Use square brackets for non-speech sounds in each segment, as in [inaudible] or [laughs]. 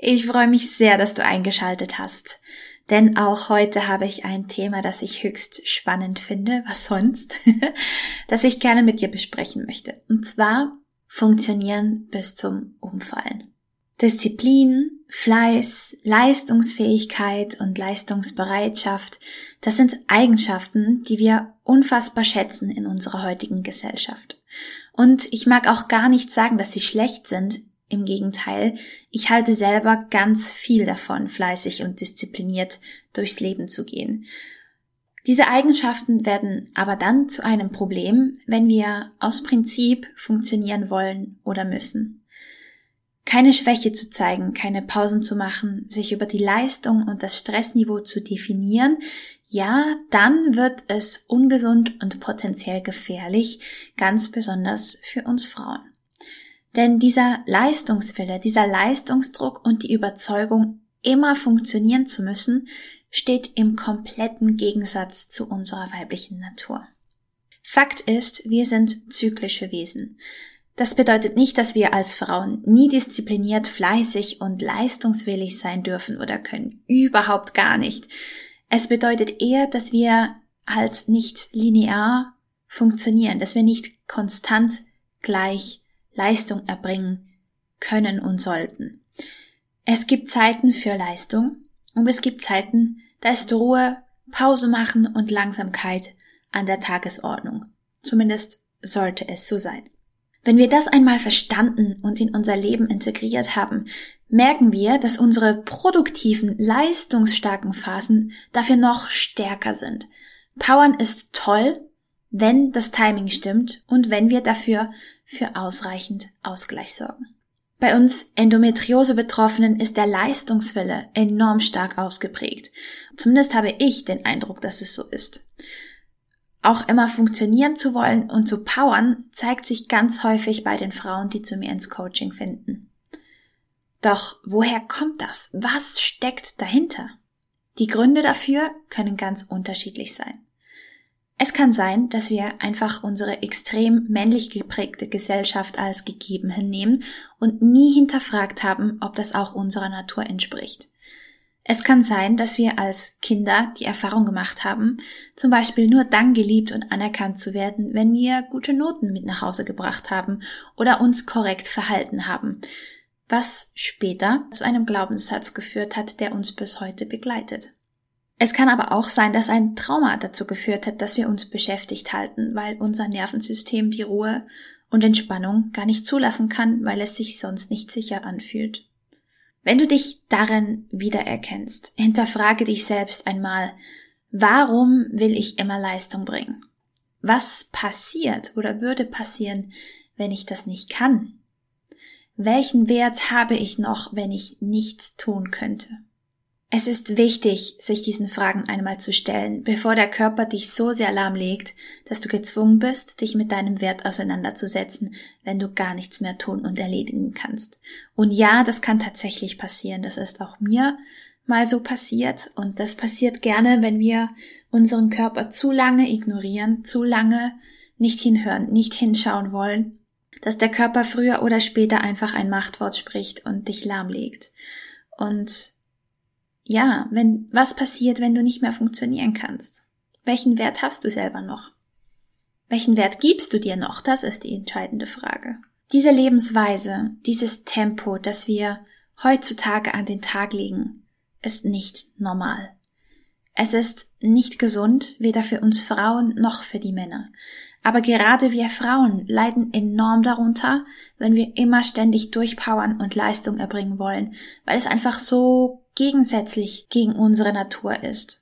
Ich freue mich sehr, dass du eingeschaltet hast. Denn auch heute habe ich ein Thema, das ich höchst spannend finde, was sonst, [laughs] das ich gerne mit dir besprechen möchte. Und zwar funktionieren bis zum Umfallen. Disziplin, Fleiß, Leistungsfähigkeit und Leistungsbereitschaft, das sind Eigenschaften, die wir unfassbar schätzen in unserer heutigen Gesellschaft. Und ich mag auch gar nicht sagen, dass sie schlecht sind, im Gegenteil, ich halte selber ganz viel davon, fleißig und diszipliniert durchs Leben zu gehen. Diese Eigenschaften werden aber dann zu einem Problem, wenn wir aus Prinzip funktionieren wollen oder müssen. Keine Schwäche zu zeigen, keine Pausen zu machen, sich über die Leistung und das Stressniveau zu definieren, ja, dann wird es ungesund und potenziell gefährlich, ganz besonders für uns Frauen. Denn dieser Leistungswille, dieser Leistungsdruck und die Überzeugung, immer funktionieren zu müssen, steht im kompletten Gegensatz zu unserer weiblichen Natur. Fakt ist, wir sind zyklische Wesen. Das bedeutet nicht, dass wir als Frauen nie diszipliniert, fleißig und leistungswillig sein dürfen oder können. Überhaupt gar nicht. Es bedeutet eher, dass wir halt nicht linear funktionieren, dass wir nicht konstant gleich Leistung erbringen können und sollten. Es gibt Zeiten für Leistung und es gibt Zeiten, da ist Ruhe, Pause machen und Langsamkeit an der Tagesordnung. Zumindest sollte es so sein. Wenn wir das einmal verstanden und in unser Leben integriert haben, merken wir, dass unsere produktiven, leistungsstarken Phasen dafür noch stärker sind. Powern ist toll, wenn das Timing stimmt und wenn wir dafür für ausreichend Ausgleich sorgen. Bei uns Endometriose-Betroffenen ist der Leistungswille enorm stark ausgeprägt. Zumindest habe ich den Eindruck, dass es so ist. Auch immer funktionieren zu wollen und zu powern zeigt sich ganz häufig bei den Frauen, die zu mir ins Coaching finden. Doch woher kommt das? Was steckt dahinter? Die Gründe dafür können ganz unterschiedlich sein. Es kann sein, dass wir einfach unsere extrem männlich geprägte Gesellschaft als gegeben hinnehmen und nie hinterfragt haben, ob das auch unserer Natur entspricht. Es kann sein, dass wir als Kinder die Erfahrung gemacht haben, zum Beispiel nur dann geliebt und anerkannt zu werden, wenn wir gute Noten mit nach Hause gebracht haben oder uns korrekt verhalten haben, was später zu einem Glaubenssatz geführt hat, der uns bis heute begleitet. Es kann aber auch sein, dass ein Trauma dazu geführt hat, dass wir uns beschäftigt halten, weil unser Nervensystem die Ruhe und Entspannung gar nicht zulassen kann, weil es sich sonst nicht sicher anfühlt. Wenn du dich darin wiedererkennst, hinterfrage dich selbst einmal, warum will ich immer Leistung bringen? Was passiert oder würde passieren, wenn ich das nicht kann? Welchen Wert habe ich noch, wenn ich nichts tun könnte? Es ist wichtig, sich diesen Fragen einmal zu stellen, bevor der Körper dich so sehr lahmlegt, dass du gezwungen bist, dich mit deinem Wert auseinanderzusetzen, wenn du gar nichts mehr tun und erledigen kannst. Und ja, das kann tatsächlich passieren. Das ist auch mir mal so passiert. Und das passiert gerne, wenn wir unseren Körper zu lange ignorieren, zu lange nicht hinhören, nicht hinschauen wollen, dass der Körper früher oder später einfach ein Machtwort spricht und dich lahmlegt. Und ja, wenn, was passiert, wenn du nicht mehr funktionieren kannst? Welchen Wert hast du selber noch? Welchen Wert gibst du dir noch? Das ist die entscheidende Frage. Diese Lebensweise, dieses Tempo, das wir heutzutage an den Tag legen, ist nicht normal. Es ist nicht gesund, weder für uns Frauen noch für die Männer. Aber gerade wir Frauen leiden enorm darunter, wenn wir immer ständig durchpowern und Leistung erbringen wollen, weil es einfach so gegensätzlich gegen unsere Natur ist.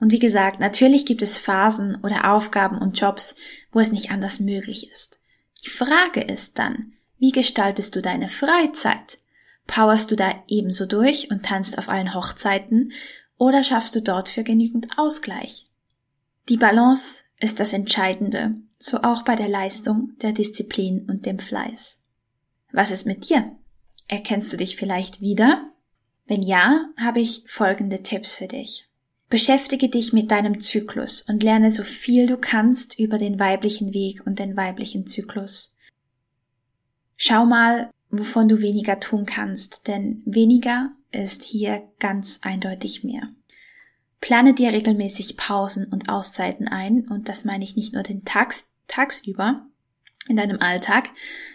Und wie gesagt, natürlich gibt es Phasen oder Aufgaben und Jobs, wo es nicht anders möglich ist. Die Frage ist dann, wie gestaltest du deine Freizeit? Powerst du da ebenso durch und tanzt auf allen Hochzeiten oder schaffst du dort für genügend Ausgleich? Die Balance ist das Entscheidende, so auch bei der Leistung, der Disziplin und dem Fleiß. Was ist mit dir? Erkennst du dich vielleicht wieder? Wenn ja, habe ich folgende Tipps für dich. Beschäftige dich mit deinem Zyklus und lerne so viel du kannst über den weiblichen Weg und den weiblichen Zyklus. Schau mal, wovon du weniger tun kannst, denn weniger ist hier ganz eindeutig mehr. Plane dir regelmäßig Pausen und Auszeiten ein, und das meine ich nicht nur den Tags, tagsüber in deinem Alltag,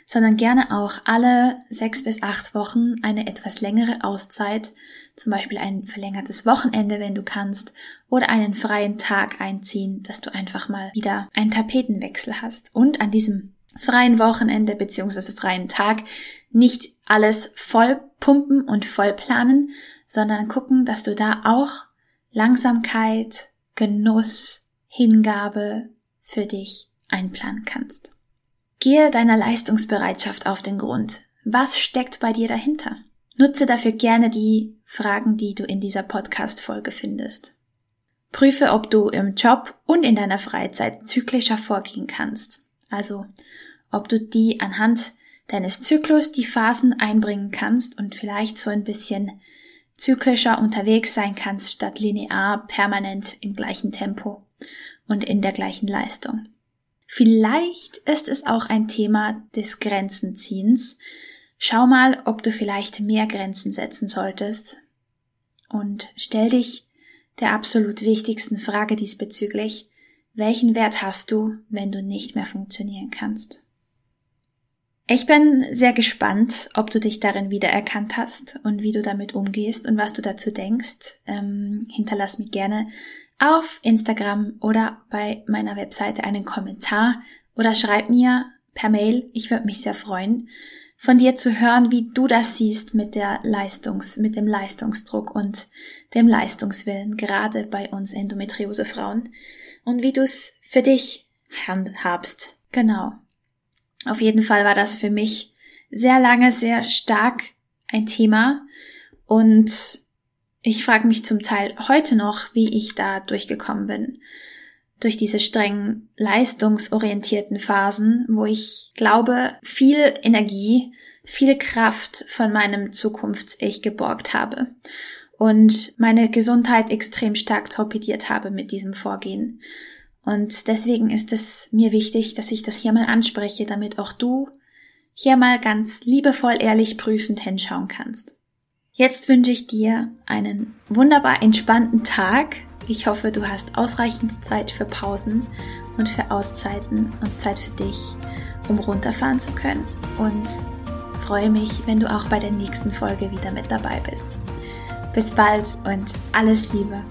sondern gerne auch alle sechs bis acht Wochen eine etwas längere Auszeit, zum Beispiel ein verlängertes Wochenende, wenn du kannst, oder einen freien Tag einziehen, dass du einfach mal wieder einen Tapetenwechsel hast. Und an diesem freien Wochenende bzw. freien Tag nicht alles voll pumpen und voll planen, sondern gucken, dass du da auch Langsamkeit, Genuss, Hingabe für dich einplanen kannst. Gehe deiner Leistungsbereitschaft auf den Grund. Was steckt bei dir dahinter? Nutze dafür gerne die Fragen, die du in dieser Podcast-Folge findest. Prüfe, ob du im Job und in deiner Freizeit zyklischer vorgehen kannst. Also, ob du die anhand deines Zyklus die Phasen einbringen kannst und vielleicht so ein bisschen zyklischer unterwegs sein kannst, statt linear permanent im gleichen Tempo und in der gleichen Leistung. Vielleicht ist es auch ein Thema des Grenzenziehens. Schau mal, ob du vielleicht mehr Grenzen setzen solltest und stell dich der absolut wichtigsten Frage diesbezüglich. Welchen Wert hast du, wenn du nicht mehr funktionieren kannst? Ich bin sehr gespannt, ob du dich darin wiedererkannt hast und wie du damit umgehst und was du dazu denkst. Ähm, hinterlass mir gerne auf Instagram oder bei meiner Webseite einen Kommentar oder schreib mir per Mail. Ich würde mich sehr freuen, von dir zu hören, wie du das siehst mit der Leistungs, mit dem Leistungsdruck und dem Leistungswillen, gerade bei uns Endometriose Frauen und wie du es für dich handhabst. Genau. Auf jeden Fall war das für mich sehr lange, sehr stark ein Thema und ich frage mich zum Teil heute noch, wie ich da durchgekommen bin. Durch diese strengen, leistungsorientierten Phasen, wo ich glaube, viel Energie, viel Kraft von meinem Zukunfts-Ich geborgt habe und meine Gesundheit extrem stark torpediert habe mit diesem Vorgehen. Und deswegen ist es mir wichtig, dass ich das hier mal anspreche, damit auch du hier mal ganz liebevoll ehrlich prüfend hinschauen kannst. Jetzt wünsche ich dir einen wunderbar entspannten Tag. Ich hoffe, du hast ausreichend Zeit für Pausen und für Auszeiten und Zeit für dich, um runterfahren zu können. Und freue mich, wenn du auch bei der nächsten Folge wieder mit dabei bist. Bis bald und alles Liebe.